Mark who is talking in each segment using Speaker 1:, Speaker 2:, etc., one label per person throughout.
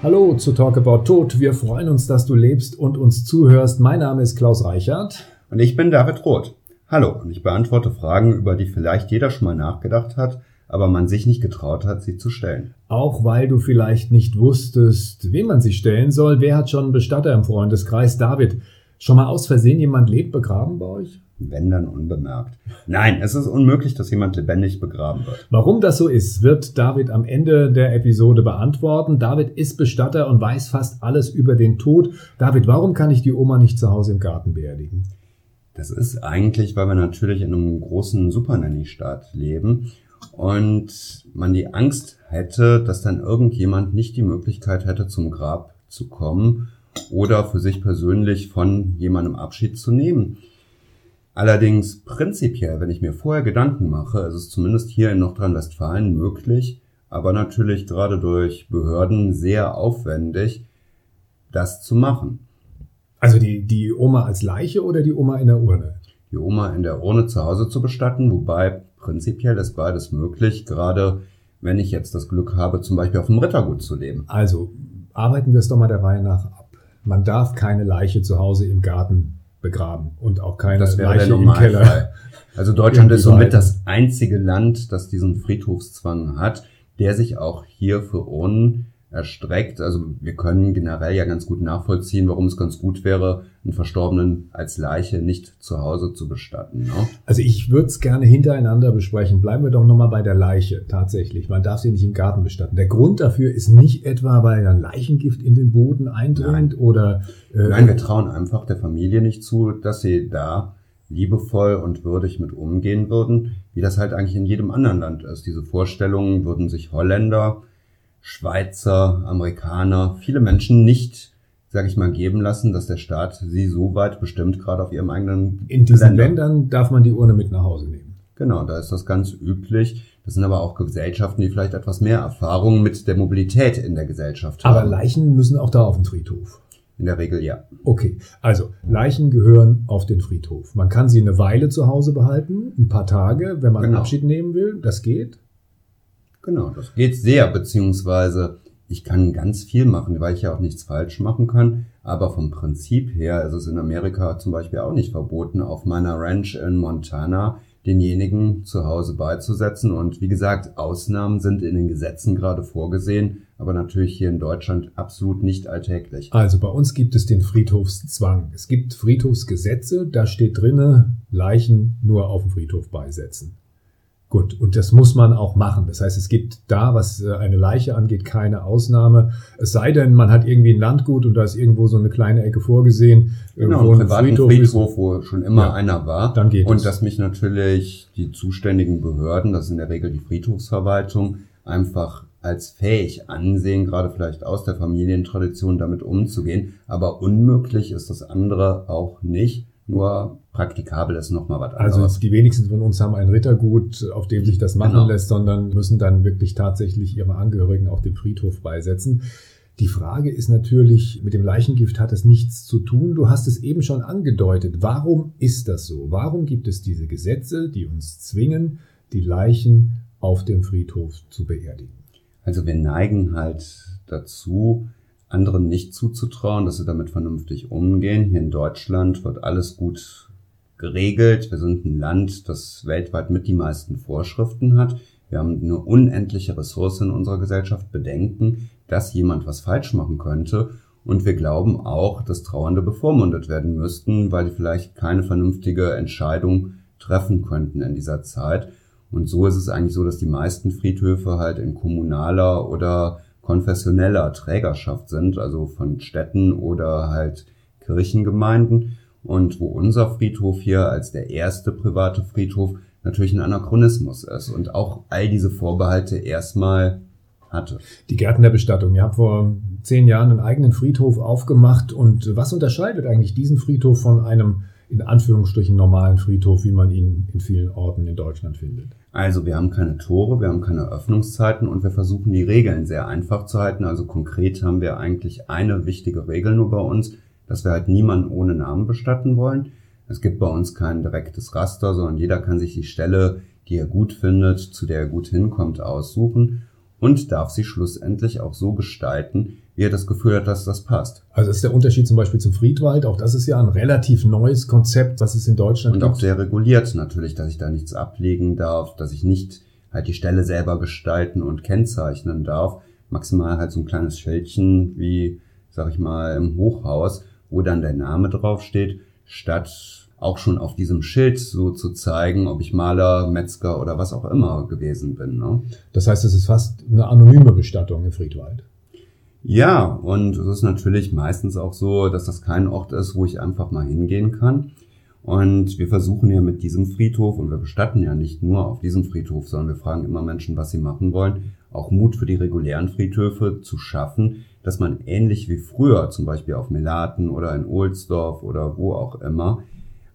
Speaker 1: Hallo zu Talk About Tod. Wir freuen uns, dass du lebst und uns zuhörst. Mein Name ist Klaus Reichert.
Speaker 2: Und ich bin David Roth. Hallo, und ich beantworte Fragen, über die vielleicht jeder schon mal nachgedacht hat, aber man sich nicht getraut hat, sie zu stellen.
Speaker 1: Auch weil du vielleicht nicht wusstest, wem man sich stellen soll. Wer hat schon einen Bestatter im Freundeskreis? David, schon mal aus Versehen jemand lebt begraben bei euch?
Speaker 2: Wenn dann unbemerkt. Nein, es ist unmöglich, dass jemand lebendig begraben wird.
Speaker 1: Warum das so ist, wird David am Ende der Episode beantworten. David ist Bestatter und weiß fast alles über den Tod. David, warum kann ich die Oma nicht zu Hause im Garten beerdigen?
Speaker 2: Das ist eigentlich, weil wir natürlich in einem großen Supernanny-Staat leben und man die Angst hätte, dass dann irgendjemand nicht die Möglichkeit hätte, zum Grab zu kommen oder für sich persönlich von jemandem Abschied zu nehmen. Allerdings prinzipiell, wenn ich mir vorher Gedanken mache, ist es zumindest hier in Nordrhein-Westfalen möglich, aber natürlich gerade durch Behörden sehr aufwendig, das zu machen.
Speaker 1: Also die, die Oma als Leiche oder die Oma in der Urne?
Speaker 2: Die Oma in der Urne zu Hause zu bestatten, wobei prinzipiell ist beides möglich, gerade wenn ich jetzt das Glück habe, zum Beispiel auf dem Rittergut zu leben.
Speaker 1: Also arbeiten wir es doch mal der Reihe nach ab. Man darf keine Leiche zu Hause im Garten begraben und auch keine
Speaker 2: das wäre Leiche im Keller. Also Deutschland ist somit das einzige Land, das diesen Friedhofszwang hat, der sich auch hier für Urnen erstreckt. Also wir können generell ja ganz gut nachvollziehen, warum es ganz gut wäre, einen Verstorbenen als Leiche nicht zu Hause zu bestatten. Ne?
Speaker 1: Also ich würde es gerne hintereinander besprechen. Bleiben wir doch nochmal bei der Leiche tatsächlich. Man darf sie nicht im Garten bestatten. Der Grund dafür ist nicht etwa, weil ein Leichengift in den Boden eindringt Nein. oder...
Speaker 2: Äh, Nein, wir trauen einfach der Familie nicht zu, dass sie da liebevoll und würdig mit umgehen würden, wie das halt eigentlich in jedem anderen Land ist. Diese Vorstellungen würden sich Holländer Schweizer, Amerikaner, viele Menschen nicht, sage ich mal, geben lassen, dass der Staat sie so weit bestimmt, gerade auf ihrem eigenen
Speaker 1: In diesen Länder. Ländern darf man die Urne mit nach Hause nehmen.
Speaker 2: Genau, da ist das ganz üblich. Das sind aber auch Gesellschaften, die vielleicht etwas mehr Erfahrung mit der Mobilität in der Gesellschaft
Speaker 1: haben. Aber Leichen müssen auch da auf den Friedhof.
Speaker 2: In der Regel ja.
Speaker 1: Okay, also Leichen gehören auf den Friedhof. Man kann sie eine Weile zu Hause behalten, ein paar Tage, wenn man genau. Abschied nehmen will. Das geht.
Speaker 2: Genau, das geht sehr, beziehungsweise ich kann ganz viel machen, weil ich ja auch nichts falsch machen kann. Aber vom Prinzip her ist es in Amerika zum Beispiel auch nicht verboten, auf meiner Ranch in Montana denjenigen zu Hause beizusetzen. Und wie gesagt, Ausnahmen sind in den Gesetzen gerade vorgesehen, aber natürlich hier in Deutschland absolut nicht alltäglich.
Speaker 1: Also bei uns gibt es den Friedhofszwang. Es gibt Friedhofsgesetze, da steht drinne, Leichen nur auf dem Friedhof beisetzen. Gut, und das muss man auch machen. Das heißt, es gibt da, was äh, eine Leiche angeht, keine Ausnahme. Es sei denn, man hat irgendwie ein Landgut und da ist irgendwo so eine kleine Ecke vorgesehen.
Speaker 2: Genau, wo ein Friedhof, Friedhof wo schon immer ja, einer war.
Speaker 1: Dann geht
Speaker 2: und
Speaker 1: es.
Speaker 2: dass mich natürlich die zuständigen Behörden, das ist in der Regel die Friedhofsverwaltung, einfach als fähig ansehen, gerade vielleicht aus der Familientradition damit umzugehen. Aber unmöglich ist das andere auch nicht. Nur praktikabel ist nochmal was
Speaker 1: anderes. Also die wenigsten von uns haben ein Rittergut, auf dem sich das machen genau. lässt, sondern müssen dann wirklich tatsächlich ihre Angehörigen auf dem Friedhof beisetzen. Die Frage ist natürlich, mit dem Leichengift hat es nichts zu tun. Du hast es eben schon angedeutet. Warum ist das so? Warum gibt es diese Gesetze, die uns zwingen, die Leichen auf dem Friedhof zu beerdigen?
Speaker 2: Also wir neigen halt dazu, anderen nicht zuzutrauen, dass sie damit vernünftig umgehen. Hier in Deutschland wird alles gut geregelt. Wir sind ein Land, das weltweit mit die meisten Vorschriften hat. Wir haben eine unendliche Ressource in unserer Gesellschaft, bedenken, dass jemand was falsch machen könnte. Und wir glauben auch, dass Trauernde bevormundet werden müssten, weil die vielleicht keine vernünftige Entscheidung treffen könnten in dieser Zeit. Und so ist es eigentlich so, dass die meisten Friedhöfe halt in kommunaler oder konfessioneller Trägerschaft sind, also von Städten oder halt Kirchengemeinden. Und wo unser Friedhof hier als der erste private Friedhof natürlich ein Anachronismus ist und auch all diese Vorbehalte erstmal hatte.
Speaker 1: Die Gärten der Bestattung. Ihr habt vor zehn Jahren einen eigenen Friedhof aufgemacht. Und was unterscheidet eigentlich diesen Friedhof von einem in Anführungsstrichen normalen Friedhof, wie man ihn in vielen Orten in Deutschland findet?
Speaker 2: Also wir haben keine Tore, wir haben keine Öffnungszeiten und wir versuchen die Regeln sehr einfach zu halten. Also konkret haben wir eigentlich eine wichtige Regel nur bei uns, dass wir halt niemanden ohne Namen bestatten wollen. Es gibt bei uns kein direktes Raster, sondern jeder kann sich die Stelle, die er gut findet, zu der er gut hinkommt, aussuchen und darf sie schlussendlich auch so gestalten, er das Gefühl hat, dass das passt.
Speaker 1: Also das ist der Unterschied zum Beispiel zum Friedwald. Auch das ist ja ein relativ neues Konzept, was es in Deutschland
Speaker 2: Und gibt. auch sehr reguliert natürlich, dass ich da nichts ablegen darf, dass ich nicht halt die Stelle selber gestalten und kennzeichnen darf. Maximal halt so ein kleines Schildchen wie, sag ich mal, im Hochhaus, wo dann der Name draufsteht, statt auch schon auf diesem Schild so zu zeigen, ob ich Maler, Metzger oder was auch immer gewesen bin. Ne?
Speaker 1: Das heißt, es ist fast eine anonyme Bestattung im Friedwald.
Speaker 2: Ja, und es ist natürlich meistens auch so, dass das kein Ort ist, wo ich einfach mal hingehen kann. Und wir versuchen ja mit diesem Friedhof, und wir bestatten ja nicht nur auf diesem Friedhof, sondern wir fragen immer Menschen, was sie machen wollen, auch Mut für die regulären Friedhöfe zu schaffen, dass man ähnlich wie früher, zum Beispiel auf Melaten oder in Ohlsdorf oder wo auch immer,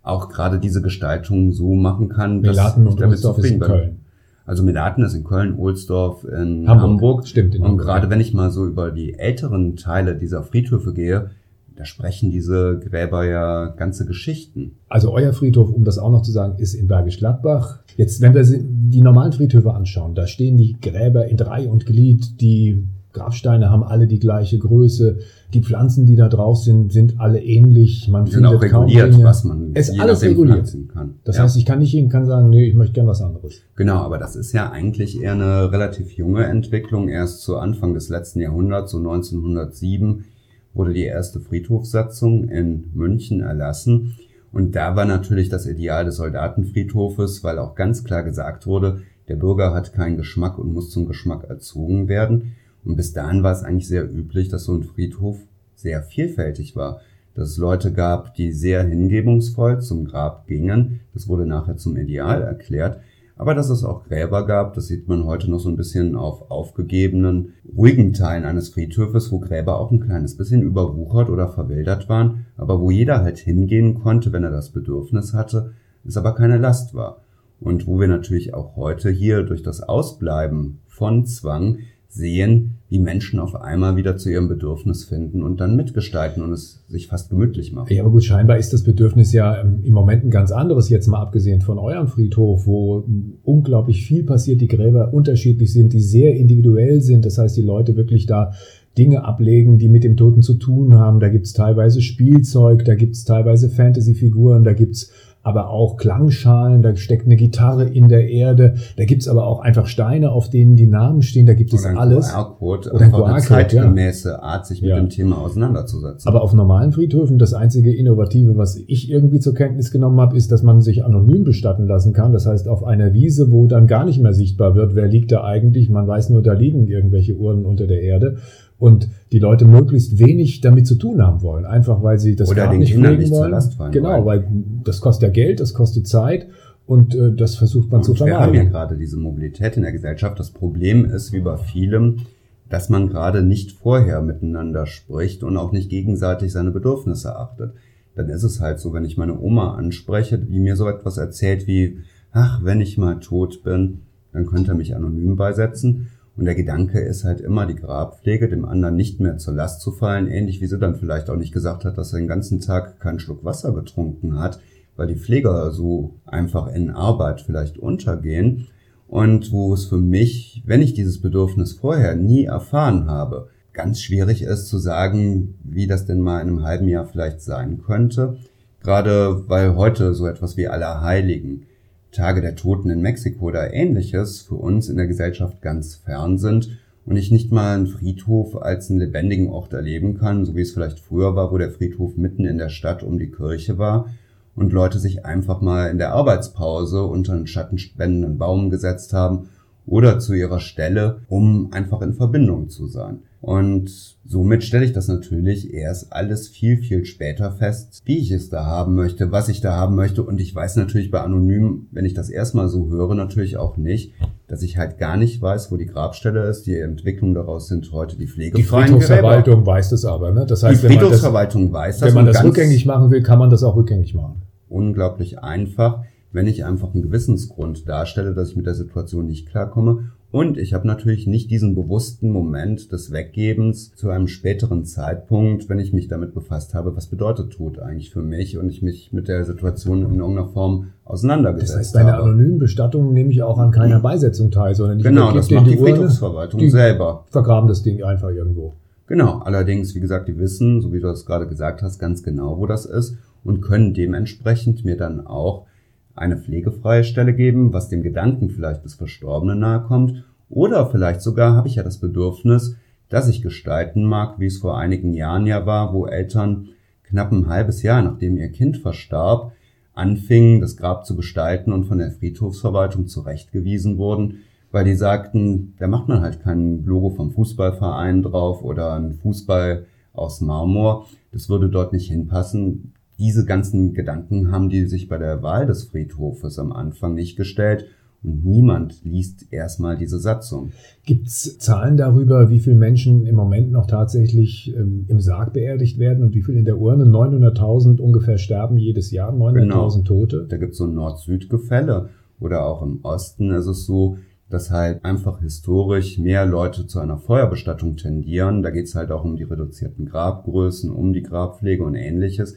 Speaker 2: auch gerade diese Gestaltung so machen kann,
Speaker 1: dass Melaten ich damit zufrieden bin.
Speaker 2: Also Melaten ist in Köln, Ohlsdorf in Hamburg. Hamburg.
Speaker 1: Stimmt.
Speaker 2: In und Hamburg, gerade ja. wenn ich mal so über die älteren Teile dieser Friedhöfe gehe, da sprechen diese Gräber ja ganze Geschichten.
Speaker 1: Also euer Friedhof, um das auch noch zu sagen, ist in Bergisch Gladbach. Jetzt, wenn wir die normalen Friedhöfe anschauen, da stehen die Gräber in Drei und Glied, die Grabsteine haben alle die gleiche Größe. Die Pflanzen, die da drauf sind, sind alle ähnlich.
Speaker 2: Man sind findet auch reguliert, kaum Dinge. was man
Speaker 1: es ist alles reguliert. kann. Das ja. heißt, ich kann nicht hin, kann sagen, nee, ich möchte gern was anderes.
Speaker 2: Genau, aber das ist ja eigentlich eher eine relativ junge Entwicklung. Erst zu Anfang des letzten Jahrhunderts, so 1907, wurde die erste Friedhofssatzung in München erlassen. Und da war natürlich das Ideal des Soldatenfriedhofes, weil auch ganz klar gesagt wurde, der Bürger hat keinen Geschmack und muss zum Geschmack erzogen werden. Und bis dahin war es eigentlich sehr üblich, dass so ein Friedhof sehr vielfältig war. Dass es Leute gab, die sehr hingebungsvoll zum Grab gingen. Das wurde nachher zum Ideal erklärt. Aber dass es auch Gräber gab, das sieht man heute noch so ein bisschen auf aufgegebenen, ruhigen Teilen eines Friedhofes, wo Gräber auch ein kleines bisschen überwuchert oder verwildert waren, aber wo jeder halt hingehen konnte, wenn er das Bedürfnis hatte, es aber keine Last war. Und wo wir natürlich auch heute hier durch das Ausbleiben von Zwang sehen, wie Menschen auf einmal wieder zu ihrem Bedürfnis finden und dann mitgestalten und es sich fast gemütlich machen.
Speaker 1: Ja, aber gut, scheinbar ist das Bedürfnis ja ähm, im Moment ein ganz anderes, jetzt mal abgesehen von eurem Friedhof, wo unglaublich viel passiert, die Gräber unterschiedlich sind, die sehr individuell sind. Das heißt, die Leute wirklich da Dinge ablegen, die mit dem Toten zu tun haben. Da gibt's teilweise Spielzeug, da gibt's teilweise Fantasyfiguren, da gibt's aber auch Klangschalen, da steckt eine Gitarre in der Erde, da gibt's aber auch einfach Steine, auf denen die Namen stehen, da gibt es alles.
Speaker 2: QR-Code, oder ein QR-Code, zeitgemäße ja. Art, sich mit ja. dem Thema auseinanderzusetzen.
Speaker 1: Aber auf normalen Friedhöfen, das einzige Innovative, was ich irgendwie zur Kenntnis genommen habe, ist, dass man sich anonym bestatten lassen kann. Das heißt, auf einer Wiese, wo dann gar nicht mehr sichtbar wird, wer liegt da eigentlich, man weiß nur, da liegen irgendwelche Urnen unter der Erde und die Leute möglichst wenig damit zu tun haben wollen, einfach weil sie das
Speaker 2: Oder
Speaker 1: gar
Speaker 2: nicht
Speaker 1: Kindern
Speaker 2: nicht
Speaker 1: wollen. Genau, weil das kostet ja Geld, das kostet Zeit und äh, das versucht man
Speaker 2: und
Speaker 1: zu vermeiden.
Speaker 2: Wir haben ja gerade diese Mobilität in der Gesellschaft. Das Problem ist, wie bei vielem, dass man gerade nicht vorher miteinander spricht und auch nicht gegenseitig seine Bedürfnisse achtet. Dann ist es halt so, wenn ich meine Oma anspreche, die mir so etwas erzählt wie, ach, wenn ich mal tot bin, dann könnt ihr mich anonym beisetzen. Und der Gedanke ist halt immer, die Grabpflege dem anderen nicht mehr zur Last zu fallen, ähnlich wie sie dann vielleicht auch nicht gesagt hat, dass er den ganzen Tag keinen Schluck Wasser getrunken hat, weil die Pfleger so einfach in Arbeit vielleicht untergehen. Und wo es für mich, wenn ich dieses Bedürfnis vorher nie erfahren habe, ganz schwierig ist zu sagen, wie das denn mal in einem halben Jahr vielleicht sein könnte. Gerade weil heute so etwas wie Allerheiligen Tage der Toten in Mexiko oder ähnliches für uns in der Gesellschaft ganz fern sind und ich nicht mal einen Friedhof als einen lebendigen Ort erleben kann, so wie es vielleicht früher war, wo der Friedhof mitten in der Stadt um die Kirche war und Leute sich einfach mal in der Arbeitspause unter einen schattenspendenden Baum gesetzt haben oder zu ihrer Stelle, um einfach in Verbindung zu sein. Und somit stelle ich das natürlich erst alles viel, viel später fest, wie ich es da haben möchte, was ich da haben möchte. Und ich weiß natürlich bei Anonym, wenn ich das erstmal so höre, natürlich auch nicht, dass ich halt gar nicht weiß, wo die Grabstelle ist. Die Entwicklung daraus sind heute die pflegefreien
Speaker 1: Die Friedhofsverwaltung Gräber. weiß das aber. Ne?
Speaker 2: Das heißt, die Friedhofsverwaltung
Speaker 1: das,
Speaker 2: weiß
Speaker 1: das. Wenn man das rückgängig machen will, kann man das auch rückgängig machen.
Speaker 2: Unglaublich einfach wenn ich einfach einen Gewissensgrund darstelle, dass ich mit der Situation nicht klarkomme. Und ich habe natürlich nicht diesen bewussten Moment des Weggebens zu einem späteren Zeitpunkt, wenn ich mich damit befasst habe, was bedeutet Tod eigentlich für mich und ich mich mit der Situation in irgendeiner Form auseinandergesetzt habe. Das heißt,
Speaker 1: bei einer anonymen Bestattung nehme ich auch an keiner Beisetzung teil, sondern ich
Speaker 2: Genau, das macht die, die Friedhofsverwaltung
Speaker 1: die
Speaker 2: selber.
Speaker 1: Vergraben das Ding einfach irgendwo.
Speaker 2: Genau, allerdings, wie gesagt, die wissen, so wie du das gerade gesagt hast, ganz genau, wo das ist und können dementsprechend mir dann auch eine pflegefreie Stelle geben, was dem Gedanken vielleicht des Verstorbenen nahe kommt. Oder vielleicht sogar habe ich ja das Bedürfnis, dass ich gestalten mag, wie es vor einigen Jahren ja war, wo Eltern knapp ein halbes Jahr nachdem ihr Kind verstarb, anfingen, das Grab zu gestalten und von der Friedhofsverwaltung zurechtgewiesen wurden, weil die sagten, da macht man halt kein Logo vom Fußballverein drauf oder ein Fußball aus Marmor. Das würde dort nicht hinpassen. Diese ganzen Gedanken haben die sich bei der Wahl des Friedhofes am Anfang nicht gestellt und niemand liest erstmal diese Satzung.
Speaker 1: Gibt es Zahlen darüber, wie viele Menschen im Moment noch tatsächlich ähm, im Sarg beerdigt werden und wie viel in der Urne? 900.000 ungefähr sterben jedes Jahr, 900.000 genau. Tote.
Speaker 2: Da gibt es so ein Nord-Süd-Gefälle. Oder auch im Osten ist es so, dass halt einfach historisch mehr Leute zu einer Feuerbestattung tendieren. Da geht es halt auch um die reduzierten Grabgrößen, um die Grabpflege und ähnliches.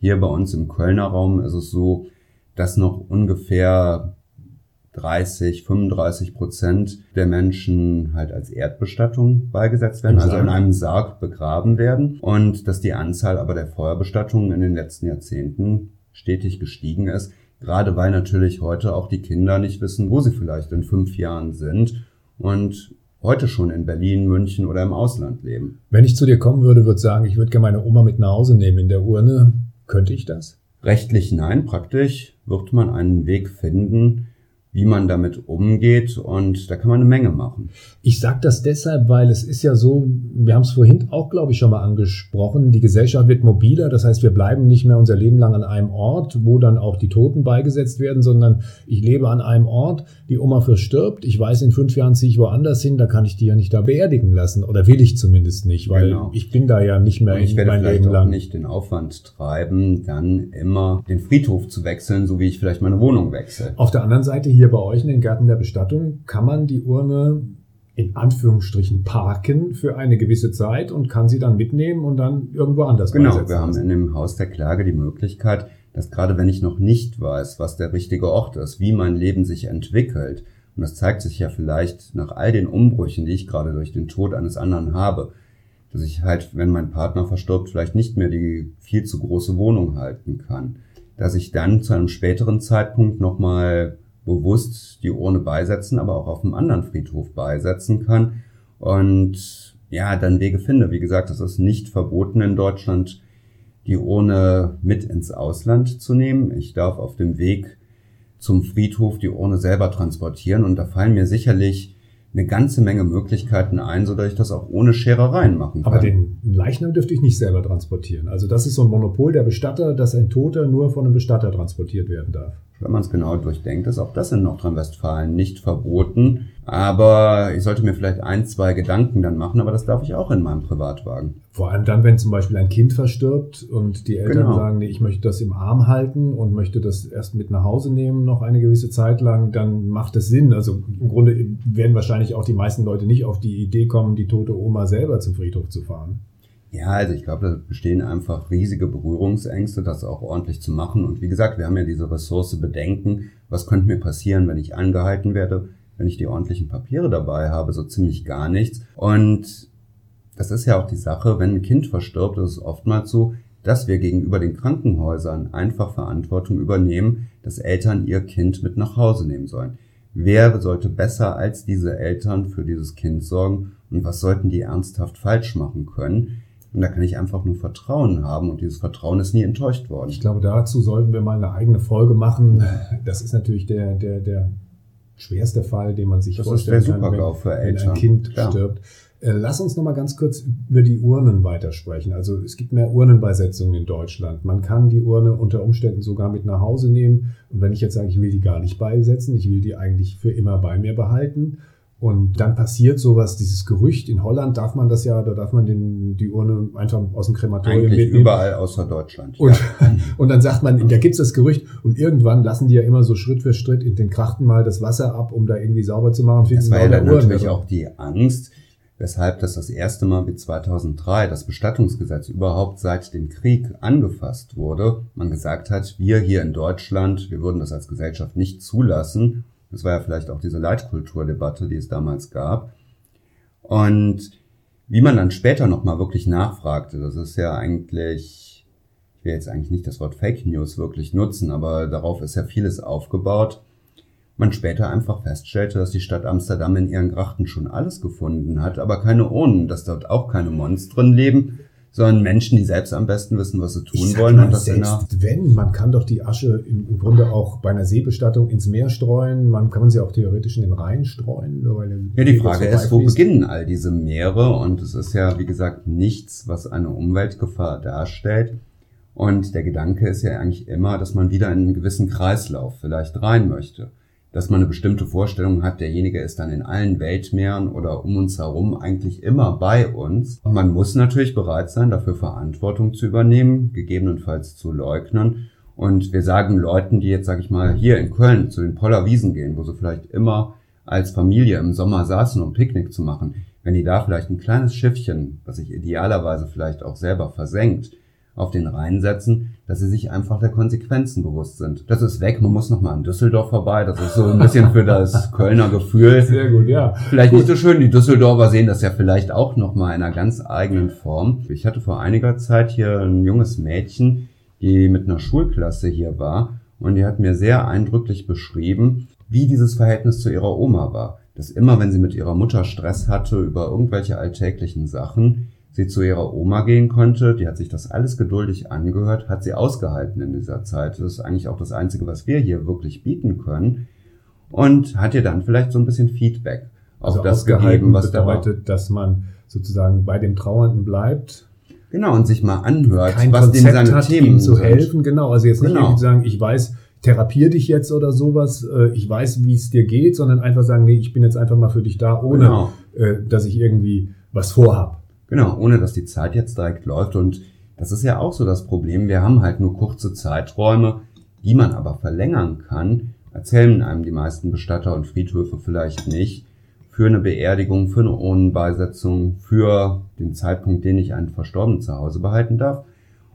Speaker 2: Hier bei uns im Kölner Raum ist es so, dass noch ungefähr 30, 35 Prozent der Menschen halt als Erdbestattung beigesetzt werden, also in einem Sarg begraben werden und dass die Anzahl aber der Feuerbestattungen in den letzten Jahrzehnten stetig gestiegen ist, gerade weil natürlich heute auch die Kinder nicht wissen, wo sie vielleicht in fünf Jahren sind und heute schon in Berlin, München oder im Ausland leben.
Speaker 1: Wenn ich zu dir kommen würde, würde sagen, ich würde gerne meine Oma mit nach Hause nehmen in der Urne. Könnte ich das?
Speaker 2: Rechtlich nein, praktisch wird man einen Weg finden, wie man damit umgeht und da kann man eine Menge machen.
Speaker 1: Ich sage das deshalb, weil es ist ja so, wir haben es vorhin auch, glaube ich, schon mal angesprochen, die Gesellschaft wird mobiler, das heißt, wir bleiben nicht mehr unser Leben lang an einem Ort, wo dann auch die Toten beigesetzt werden, sondern ich lebe an einem Ort, die Oma verstirbt, ich weiß, in fünf Jahren ziehe ich woanders hin, da kann ich die ja nicht da beerdigen lassen oder will ich zumindest nicht, weil genau. ich bin da ja nicht mehr
Speaker 2: und ich werde mein vielleicht Leben lang. nicht den Aufwand treiben, dann immer den Friedhof zu wechseln, so wie ich vielleicht meine Wohnung wechsle.
Speaker 1: Auf der anderen Seite hier bei euch in den Gärten der Bestattung kann man die Urne in Anführungsstrichen parken für eine gewisse Zeit und kann sie dann mitnehmen und dann irgendwo anders
Speaker 2: Genau, wir haben in dem Haus der Klage die Möglichkeit, dass gerade wenn ich noch nicht weiß, was der richtige Ort ist, wie mein Leben sich entwickelt, und das zeigt sich ja vielleicht nach all den Umbrüchen, die ich gerade durch den Tod eines anderen habe, dass ich halt, wenn mein Partner verstirbt, vielleicht nicht mehr die viel zu große Wohnung halten kann, dass ich dann zu einem späteren Zeitpunkt nochmal bewusst die Urne beisetzen, aber auch auf einem anderen Friedhof beisetzen kann und ja, dann Wege finde. Wie gesagt, es ist nicht verboten in Deutschland, die Urne mit ins Ausland zu nehmen. Ich darf auf dem Weg zum Friedhof die Urne selber transportieren und da fallen mir sicherlich eine ganze Menge Möglichkeiten ein, so dass ich das auch ohne Scherereien machen
Speaker 1: kann. Aber den Leichnam dürfte ich nicht selber transportieren. Also das ist so ein Monopol der Bestatter, dass ein Toter nur von einem Bestatter transportiert werden darf.
Speaker 2: Wenn man es genau durchdenkt, ist auch das in Nordrhein-Westfalen nicht verboten. Aber ich sollte mir vielleicht ein, zwei Gedanken dann machen, aber das darf ich auch in meinem Privatwagen.
Speaker 1: Vor allem dann, wenn zum Beispiel ein Kind verstirbt und die Eltern genau. sagen, nee, ich möchte das im Arm halten und möchte das erst mit nach Hause nehmen, noch eine gewisse Zeit lang, dann macht es Sinn. Also im Grunde werden wahrscheinlich auch die meisten Leute nicht auf die Idee kommen, die tote Oma selber zum Friedhof zu fahren.
Speaker 2: Ja, also ich glaube, da bestehen einfach riesige Berührungsängste, das auch ordentlich zu machen. Und wie gesagt, wir haben ja diese Ressource Bedenken. Was könnte mir passieren, wenn ich angehalten werde? wenn ich die ordentlichen Papiere dabei habe, so ziemlich gar nichts. Und das ist ja auch die Sache, wenn ein Kind verstirbt, ist es oftmals so, dass wir gegenüber den Krankenhäusern einfach Verantwortung übernehmen, dass Eltern ihr Kind mit nach Hause nehmen sollen. Wer sollte besser als diese Eltern für dieses Kind sorgen und was sollten die ernsthaft falsch machen können? Und da kann ich einfach nur Vertrauen haben und dieses Vertrauen ist nie enttäuscht worden.
Speaker 1: Ich glaube, dazu sollten wir mal eine eigene Folge machen. Das ist natürlich der, der, der schwerste Fall, den man sich
Speaker 2: das
Speaker 1: vorstellen
Speaker 2: kann, wenn,
Speaker 1: wenn, ein Kind ja. stirbt. Äh, lass uns noch mal ganz kurz über die Urnen weitersprechen. Also es gibt mehr Urnenbeisetzungen in Deutschland. Man kann die Urne unter Umständen sogar mit nach Hause nehmen. Und wenn ich jetzt sage, ich will die gar nicht beisetzen, ich will die eigentlich für immer bei mir behalten, und dann passiert sowas, dieses Gerücht. In Holland darf man das ja, da darf man den, die Urne einfach aus dem Krematorium
Speaker 2: Eigentlich mitnehmen. überall außer Deutschland.
Speaker 1: Und, ja. und dann sagt man, da gibt's das Gerücht und irgendwann lassen die ja immer so Schritt für Schritt in den Krachten mal das Wasser ab, um da irgendwie sauber zu machen.
Speaker 2: Das war ja dann natürlich auch die Angst, weshalb das das erste Mal mit 2003 das Bestattungsgesetz überhaupt seit dem Krieg angefasst wurde. Man gesagt hat, wir hier in Deutschland, wir würden das als Gesellschaft nicht zulassen das war ja vielleicht auch diese Leitkulturdebatte, die es damals gab. Und Wie man dann später nochmal wirklich nachfragte, das ist ja eigentlich, ich will jetzt eigentlich nicht das Wort Fake News wirklich nutzen, aber darauf ist ja vieles aufgebaut. Man später einfach feststellte, dass die Stadt Amsterdam in ihren Grachten schon alles gefunden hat, aber keine Urnen, dass dort auch keine Monstren leben, sondern Menschen, die selbst am besten wissen, was sie tun wollen.
Speaker 1: Mal, und das selbst wenn, man kann doch die Asche im Grunde auch bei einer Seebestattung ins Meer streuen, man kann sie auch theoretisch in den Rhein streuen.
Speaker 2: Ja, die Frage ist, wo beginnen all diese Meere? Und es ist ja, wie gesagt, nichts, was eine Umweltgefahr darstellt. Und der Gedanke ist ja eigentlich immer, dass man wieder in einen gewissen Kreislauf vielleicht rein möchte dass man eine bestimmte Vorstellung hat, derjenige ist dann in allen Weltmeeren oder um uns herum eigentlich immer bei uns. Und man muss natürlich bereit sein, dafür Verantwortung zu übernehmen, gegebenenfalls zu leugnen. Und wir sagen Leuten, die jetzt, sag ich mal, hier in Köln zu den Pollerwiesen gehen, wo sie vielleicht immer als Familie im Sommer saßen, um Picknick zu machen, wenn die da vielleicht ein kleines Schiffchen, das sich idealerweise vielleicht auch selber versenkt, auf den Rhein setzen, dass sie sich einfach der Konsequenzen bewusst sind. Das ist weg, man muss nochmal in Düsseldorf vorbei, das ist so ein bisschen für das Kölner Gefühl.
Speaker 1: Sehr gut, ja.
Speaker 2: Vielleicht gut. nicht so schön, die Düsseldorfer sehen das ja vielleicht auch nochmal in einer ganz eigenen Form. Ich hatte vor einiger Zeit hier ein junges Mädchen, die mit einer Schulklasse hier war und die hat mir sehr eindrücklich beschrieben, wie dieses Verhältnis zu ihrer Oma war. Dass immer, wenn sie mit ihrer Mutter Stress hatte über irgendwelche alltäglichen Sachen, sie zu ihrer Oma gehen konnte. Die hat sich das alles geduldig angehört, hat sie ausgehalten in dieser Zeit. Das ist eigentlich auch das Einzige, was wir hier wirklich bieten können. Und hat ihr dann vielleicht so ein bisschen Feedback
Speaker 1: auf also das gegeben, was bedeutet, da dass man sozusagen bei dem Trauernden bleibt.
Speaker 2: Genau, und sich mal anhört,
Speaker 1: Kein was Konzept seine hat, Themen ihm zu sind. helfen. Genau, also jetzt nicht genau. irgendwie sagen, ich weiß, therapier dich jetzt oder sowas, äh, ich weiß, wie es dir geht, sondern einfach sagen, nee, ich bin jetzt einfach mal für dich da, ohne genau. Äh, dass ich irgendwie was vorhab.
Speaker 2: Genau, ohne dass die Zeit jetzt direkt läuft. Und das ist ja auch so das Problem. Wir haben halt nur kurze Zeiträume, die man aber verlängern kann. Erzählen einem die meisten Bestatter und Friedhöfe vielleicht nicht. Für eine Beerdigung, für eine Urnenbeisetzung, für den Zeitpunkt, den ich einen Verstorbenen zu Hause behalten darf.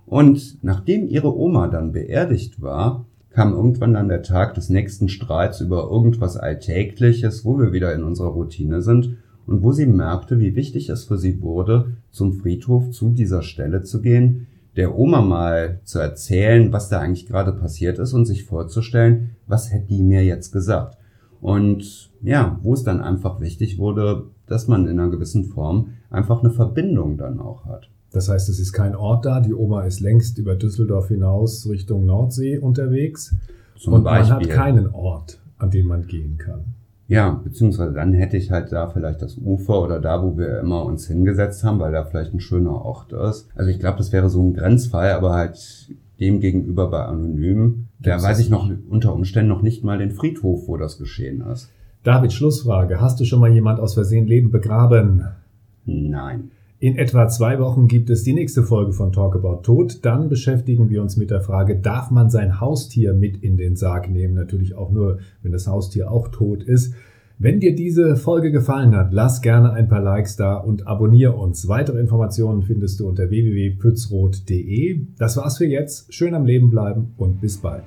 Speaker 2: Und nachdem ihre Oma dann beerdigt war, kam irgendwann dann der Tag des nächsten Streits über irgendwas Alltägliches, wo wir wieder in unserer Routine sind und wo sie merkte, wie wichtig es für sie wurde, zum Friedhof zu dieser Stelle zu gehen, der Oma mal zu erzählen, was da eigentlich gerade passiert ist und sich vorzustellen, was hätte die mir jetzt gesagt. Und ja, wo es dann einfach wichtig wurde, dass man in einer gewissen Form einfach eine Verbindung dann auch hat.
Speaker 1: Das heißt, es ist kein Ort da, die Oma ist längst über Düsseldorf hinaus Richtung Nordsee unterwegs Zum und Beispiel. man hat keinen Ort, an dem man gehen kann.
Speaker 2: Ja, beziehungsweise dann hätte ich halt da vielleicht das Ufer oder da, wo wir immer uns hingesetzt haben, weil da vielleicht ein schöner Ort ist. Also ich glaube, das wäre so ein Grenzfall, aber halt dem gegenüber bei Anonym, da weiß ich noch unter Umständen noch nicht mal den Friedhof, wo das geschehen ist.
Speaker 1: David, Schlussfrage. Hast du schon mal jemand aus Versehen Leben begraben?
Speaker 2: Nein.
Speaker 1: In etwa zwei Wochen gibt es die nächste Folge von Talk About Tod. Dann beschäftigen wir uns mit der Frage, darf man sein Haustier mit in den Sarg nehmen? Natürlich auch nur, wenn das Haustier auch tot ist. Wenn dir diese Folge gefallen hat, lass gerne ein paar Likes da und abonniere uns. Weitere Informationen findest du unter www.pützroth.de. Das war's für jetzt. Schön am Leben bleiben und bis bald.